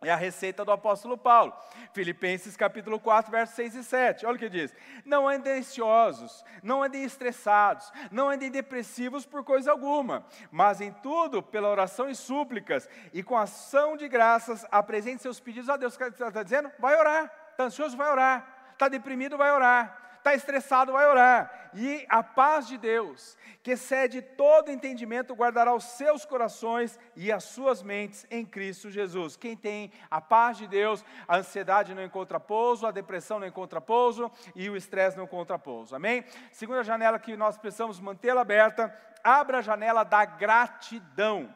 É a receita do apóstolo Paulo. Filipenses capítulo 4, versos 6 e 7. Olha o que diz: Não andem ansiosos, não andem estressados, não andem depressivos por coisa alguma, mas em tudo, pela oração e súplicas, e com ação de graças, apresente seus pedidos a Deus. Está dizendo? Vai orar. Está ansioso? Vai orar. Está deprimido? Vai orar está estressado, vai orar. E a paz de Deus, que excede todo entendimento, guardará os seus corações e as suas mentes em Cristo Jesus. Quem tem a paz de Deus, a ansiedade não encontra pouso, a depressão não encontra pouso e o estresse não encontra pouso. Amém? Segunda janela que nós precisamos mantê-la aberta, abra a janela da gratidão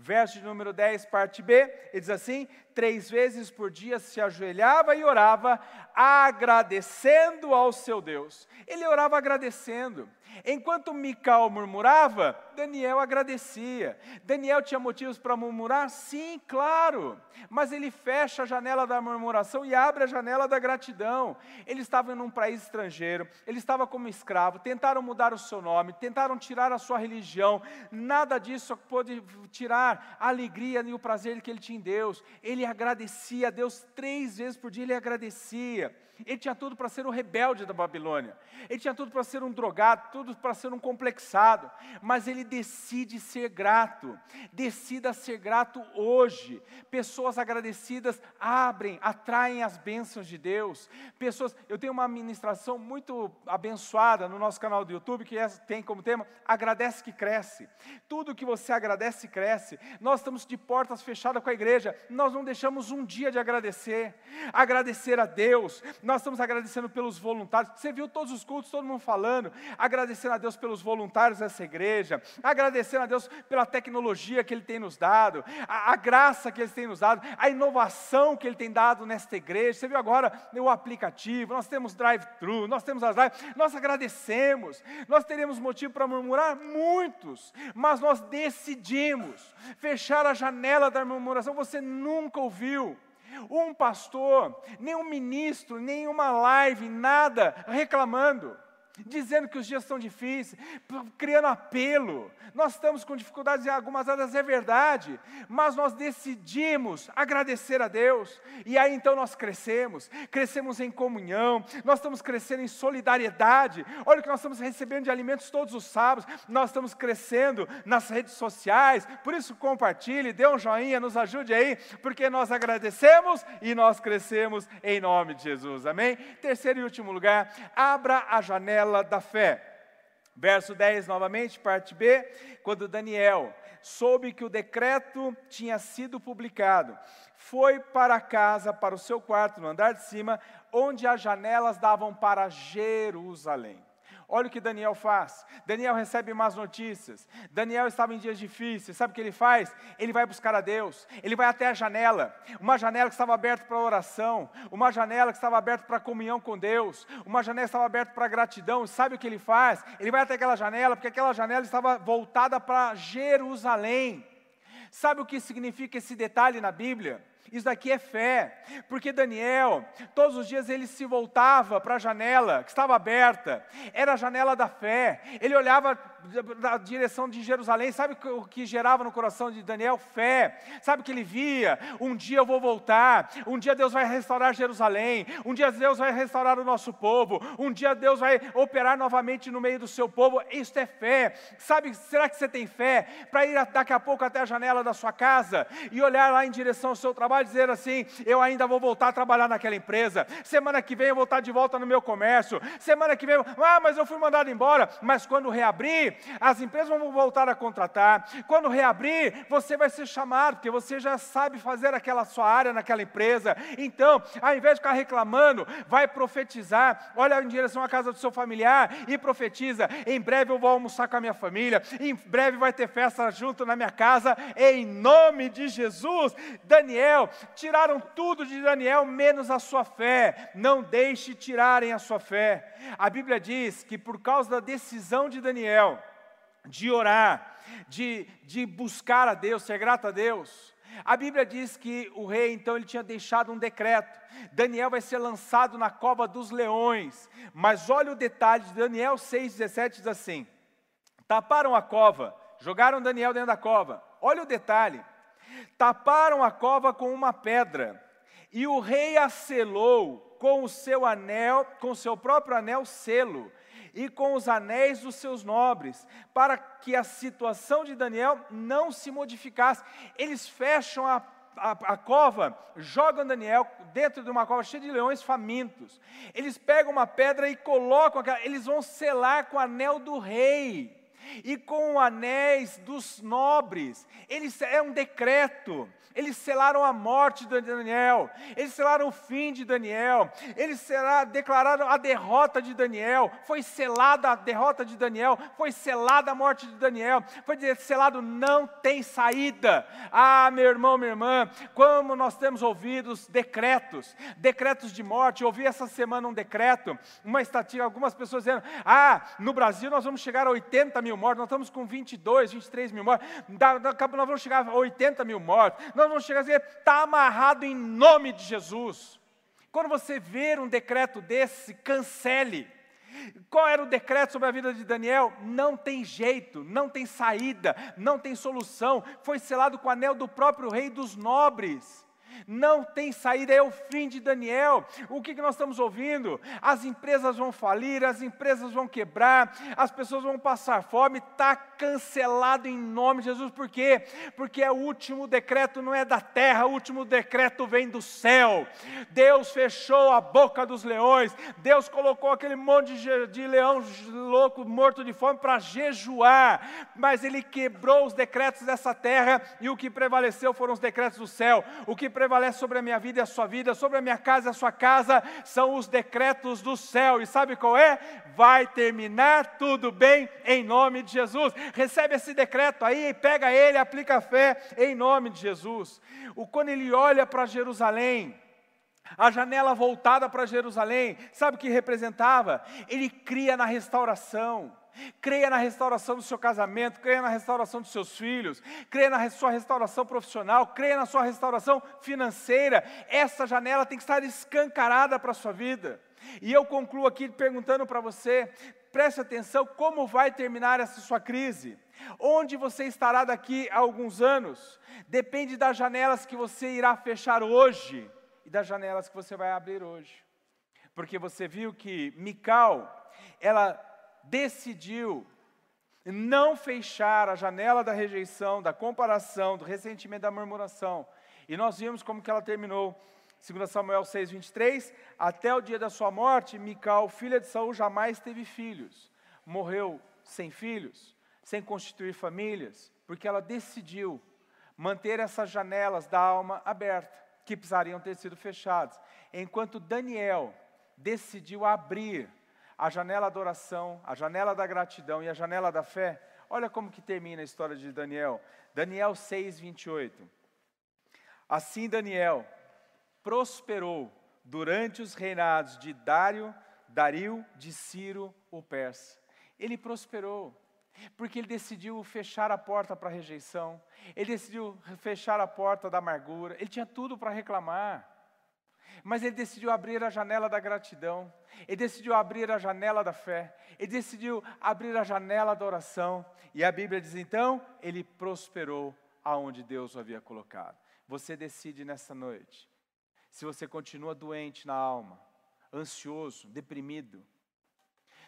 verso de número 10, parte B, ele diz assim: três vezes por dia se ajoelhava e orava, agradecendo ao seu Deus. Ele orava agradecendo. Enquanto Mical murmurava, Daniel agradecia. Daniel tinha motivos para murmurar? Sim, claro. Mas ele fecha a janela da murmuração e abre a janela da gratidão. Ele estava em um país estrangeiro, ele estava como escravo, tentaram mudar o seu nome, tentaram tirar a sua religião. Nada disso pôde tirar a alegria e o prazer que ele tinha em Deus. Ele agradecia a Deus três vezes por dia, ele agradecia. Ele tinha tudo para ser o rebelde da Babilônia. Ele tinha tudo para ser um drogado, tudo para ser um complexado. Mas ele decide ser grato. Decida ser grato hoje. Pessoas agradecidas abrem, atraem as bênçãos de Deus. Pessoas, eu tenho uma ministração muito abençoada no nosso canal do YouTube que é, tem como tema agradece que cresce. Tudo que você agradece cresce. Nós estamos de portas fechadas com a igreja. Nós não deixamos um dia de agradecer. Agradecer a Deus estamos agradecendo pelos voluntários. Você viu todos os cultos, todo mundo falando, agradecendo a Deus pelos voluntários dessa igreja, agradecendo a Deus pela tecnologia que Ele tem nos dado, a, a graça que Ele tem nos dado, a inovação que Ele tem dado nesta igreja. Você viu agora o aplicativo, nós temos drive-thru, nós temos as lives, nós agradecemos. Nós teremos motivo para murmurar? Muitos, mas nós decidimos fechar a janela da murmuração. Você nunca ouviu um pastor, nem um ministro, nenhuma live, nada reclamando dizendo que os dias são difíceis, criando apelo. Nós estamos com dificuldades em algumas áreas, é verdade, mas nós decidimos agradecer a Deus, e aí então nós crescemos, crescemos em comunhão, nós estamos crescendo em solidariedade. Olha o que nós estamos recebendo de alimentos todos os sábados, nós estamos crescendo nas redes sociais, por isso compartilhe, dê um joinha, nos ajude aí, porque nós agradecemos e nós crescemos em nome de Jesus, amém? Terceiro e último lugar, abra a janela da fé. Verso 10 novamente, parte B, quando Daniel soube que o decreto tinha sido publicado, foi para casa, para o seu quarto, no andar de cima, onde as janelas davam para Jerusalém. Olha o que Daniel faz. Daniel recebe más notícias. Daniel estava em dias difíceis. Sabe o que ele faz? Ele vai buscar a Deus. Ele vai até a janela. Uma janela que estava aberta para oração. Uma janela que estava aberta para comunhão com Deus. Uma janela que estava aberta para gratidão. Sabe o que ele faz? Ele vai até aquela janela, porque aquela janela estava voltada para Jerusalém. Sabe o que significa esse detalhe na Bíblia? Isso daqui é fé, porque Daniel, todos os dias ele se voltava para a janela que estava aberta, era a janela da fé, ele olhava na direção de Jerusalém, sabe o que gerava no coração de Daniel? Fé, sabe o que ele via? Um dia eu vou voltar, um dia Deus vai restaurar Jerusalém, um dia Deus vai restaurar o nosso povo, um dia Deus vai operar novamente no meio do seu povo, isso é fé, sabe, será que você tem fé para ir daqui a pouco até a janela da sua casa e olhar lá em direção ao seu trabalho? Trabalho dizer assim: eu ainda vou voltar a trabalhar naquela empresa. Semana que vem eu vou estar de volta no meu comércio. Semana que vem, ah, mas eu fui mandado embora. Mas quando reabrir, as empresas vão voltar a contratar. Quando reabrir, você vai ser chamado, porque você já sabe fazer aquela sua área naquela empresa. Então, ao invés de ficar reclamando, vai profetizar. Olha em direção à casa do seu familiar e profetiza: em breve eu vou almoçar com a minha família. Em breve vai ter festa junto na minha casa. Em nome de Jesus. Daniel, tiraram tudo de Daniel, menos a sua fé. Não deixe tirarem a sua fé. A Bíblia diz que por causa da decisão de Daniel, de orar, de, de buscar a Deus, ser grato a Deus, a Bíblia diz que o rei, então, ele tinha deixado um decreto. Daniel vai ser lançado na cova dos leões. Mas olha o detalhe de Daniel 6,17 diz assim: taparam a cova, jogaram Daniel dentro da cova. Olha o detalhe: taparam a cova com uma pedra, e o rei a selou com o seu anel, com o seu próprio anel selo, e com os anéis dos seus nobres, para que a situação de Daniel não se modificasse. Eles fecham a a, a, cova, jogam Daniel dentro de uma cova cheia de leões famintos. Eles pegam uma pedra e colocam aquela, eles vão selar com o anel do rei e com anéis dos nobres. Eles é um decreto. Eles selaram a morte de Daniel, eles selaram o fim de Daniel, eles declararam a derrota de Daniel, foi selada a derrota de Daniel, foi selada a morte de Daniel, foi selado não tem saída. Ah, meu irmão, minha irmã, como nós temos ouvido os decretos, decretos de morte. Eu ouvi essa semana um decreto, uma estatística, algumas pessoas dizendo: ah, no Brasil nós vamos chegar a 80 mil mortos, nós estamos com 22, 23 mil mortos, nós vamos chegar a 80 mil mortos, nós vamos chegar a dizer, está amarrado em nome de Jesus. Quando você ver um decreto desse, cancele. Qual era o decreto sobre a vida de Daniel? Não tem jeito, não tem saída, não tem solução. Foi selado com o anel do próprio rei dos nobres. Não tem saída, é o fim de Daniel. O que, que nós estamos ouvindo? As empresas vão falir, as empresas vão quebrar, as pessoas vão passar fome, está cancelado em nome de Jesus, por quê? Porque é o último decreto, não é da terra, o último decreto vem do céu. Deus fechou a boca dos leões, Deus colocou aquele monte de, de leão louco, morto de fome, para jejuar, mas Ele quebrou os decretos dessa terra e o que prevaleceu foram os decretos do céu. O que prevalece sobre a minha vida e a sua vida, sobre a minha casa e a sua casa, são os decretos do céu. E sabe qual é? Vai terminar tudo bem em nome de Jesus. Recebe esse decreto aí, pega ele, aplica a fé em nome de Jesus. O quando ele olha para Jerusalém, a janela voltada para Jerusalém, sabe o que representava? Ele cria na restauração. Creia na restauração do seu casamento, creia na restauração dos seus filhos, creia na sua restauração profissional, creia na sua restauração financeira. Essa janela tem que estar escancarada para a sua vida. E eu concluo aqui perguntando para você: preste atenção, como vai terminar essa sua crise? Onde você estará daqui a alguns anos? Depende das janelas que você irá fechar hoje e das janelas que você vai abrir hoje. Porque você viu que Mical, ela decidiu não fechar a janela da rejeição, da comparação, do ressentimento, da murmuração. E nós vimos como que ela terminou. 2 Samuel 6:23, até o dia da sua morte, Mical, filha de Saul, jamais teve filhos. Morreu sem filhos, sem constituir famílias, porque ela decidiu manter essas janelas da alma abertas, que precisariam ter sido fechadas. Enquanto Daniel decidiu abrir a janela da oração, a janela da gratidão e a janela da fé. Olha como que termina a história de Daniel. Daniel 6, 28. Assim Daniel prosperou durante os reinados de Dário, Dario, de Ciro, o persa. Ele prosperou, porque ele decidiu fechar a porta para a rejeição, ele decidiu fechar a porta da amargura, ele tinha tudo para reclamar. Mas ele decidiu abrir a janela da gratidão, ele decidiu abrir a janela da fé, ele decidiu abrir a janela da oração, e a Bíblia diz então, ele prosperou aonde Deus o havia colocado. Você decide nessa noite, se você continua doente na alma, ansioso, deprimido,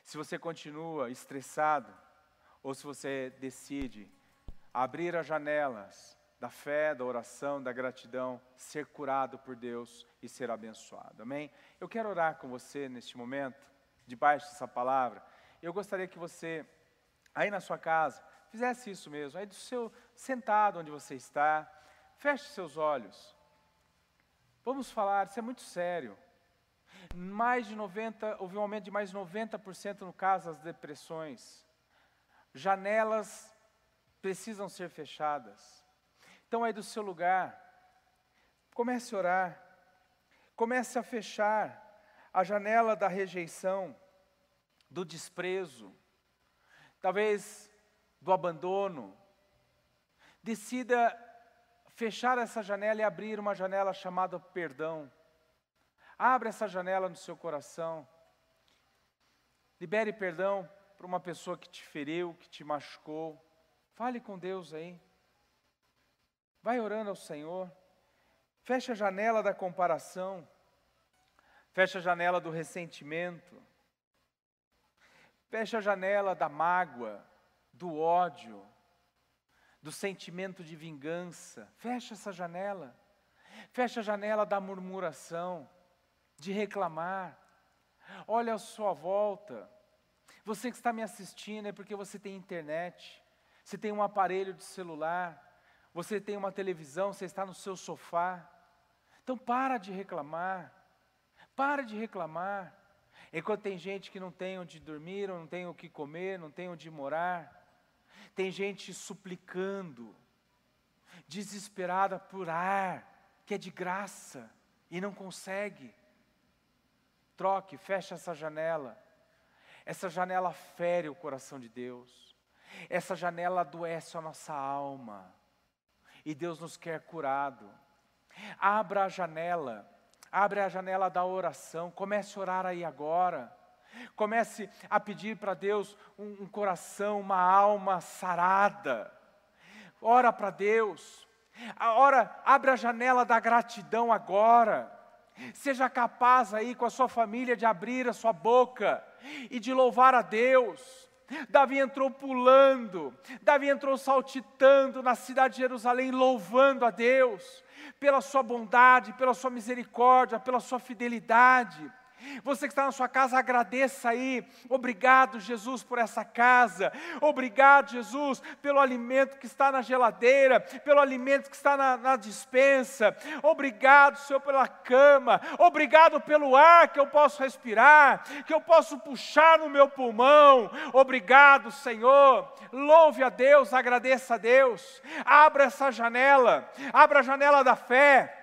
se você continua estressado, ou se você decide abrir as janelas da fé, da oração, da gratidão, ser curado por Deus e ser abençoado. Amém? Eu quero orar com você neste momento, debaixo dessa palavra. Eu gostaria que você, aí na sua casa, fizesse isso mesmo, aí do seu sentado onde você está, feche seus olhos. Vamos falar, isso é muito sério. Mais de 90, houve um aumento de mais de 90% no caso das depressões. Janelas precisam ser fechadas. Então, aí do seu lugar, comece a orar, comece a fechar a janela da rejeição, do desprezo, talvez do abandono. Decida fechar essa janela e abrir uma janela chamada perdão. Abra essa janela no seu coração. Libere perdão para uma pessoa que te feriu, que te machucou. Fale com Deus aí. Vai orando ao Senhor. Fecha a janela da comparação. Fecha a janela do ressentimento. Fecha a janela da mágoa, do ódio, do sentimento de vingança. Fecha essa janela. Fecha a janela da murmuração, de reclamar. Olha a sua volta. Você que está me assistindo é porque você tem internet, você tem um aparelho de celular, você tem uma televisão, você está no seu sofá. Então para de reclamar. Para de reclamar. Enquanto tem gente que não tem onde dormir, não tem o que comer, não tem onde morar. Tem gente suplicando, desesperada por ar, que é de graça e não consegue. Troque, feche essa janela. Essa janela fere o coração de Deus. Essa janela adoece a nossa alma e Deus nos quer curado. Abra a janela, abre a janela da oração, comece a orar aí agora. Comece a pedir para Deus um, um, coração, uma alma sarada. Ora para Deus. Ora, abre a janela da gratidão agora. Seja capaz aí com a sua família de abrir a sua boca e de louvar a Deus. Davi entrou pulando, Davi entrou saltitando na cidade de Jerusalém, louvando a Deus pela sua bondade, pela sua misericórdia, pela sua fidelidade. Você que está na sua casa, agradeça aí. Obrigado, Jesus, por essa casa. Obrigado, Jesus, pelo alimento que está na geladeira, pelo alimento que está na, na dispensa. Obrigado, Senhor, pela cama. Obrigado pelo ar que eu posso respirar, que eu posso puxar no meu pulmão. Obrigado, Senhor. Louve a Deus, agradeça a Deus. Abra essa janela, abra a janela da fé.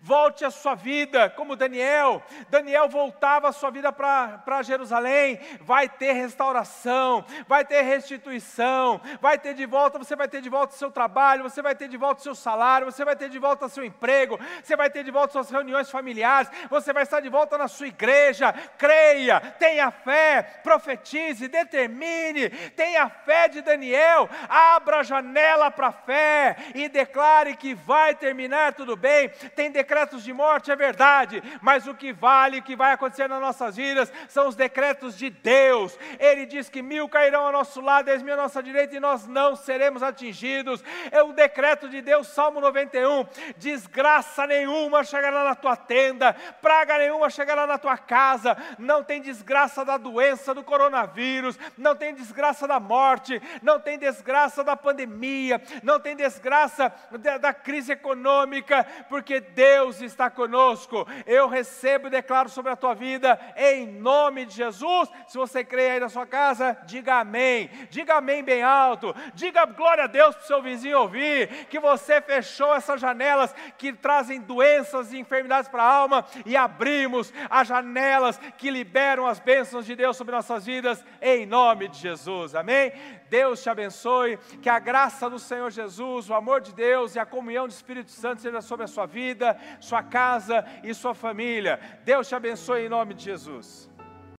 Volte a sua vida, como Daniel. Daniel voltava a sua vida para Jerusalém. Vai ter restauração, vai ter restituição, vai ter de volta, você vai ter de volta o seu trabalho, você vai ter de volta o seu salário, você vai ter de volta o seu emprego, você vai ter de volta suas reuniões familiares, você vai estar de volta na sua igreja. Creia, tenha fé, profetize, determine, tenha fé de Daniel. Abra a janela para a fé e declare que vai terminar tudo bem. Tem tem decretos de morte, é verdade, mas o que vale, o que vai acontecer nas nossas vidas, são os decretos de Deus. Ele diz que mil cairão ao nosso lado, dez mil à nossa direita, e nós não seremos atingidos. É o decreto de Deus, Salmo 91. Desgraça nenhuma chegará na tua tenda, praga nenhuma chegará na tua casa, não tem desgraça da doença, do coronavírus, não tem desgraça da morte, não tem desgraça da pandemia, não tem desgraça da, da crise econômica, porque Deus está conosco. Eu recebo e declaro sobre a tua vida, em nome de Jesus. Se você crê aí na sua casa, diga amém. Diga amém bem alto. Diga glória a Deus para o seu vizinho ouvir. Que você fechou essas janelas que trazem doenças e enfermidades para a alma e abrimos as janelas que liberam as bênçãos de Deus sobre nossas vidas, em nome de Jesus. Amém? Deus te abençoe. Que a graça do Senhor Jesus, o amor de Deus e a comunhão do Espírito Santo seja sobre a sua vida sua casa e sua família. Deus te abençoe em nome de Jesus.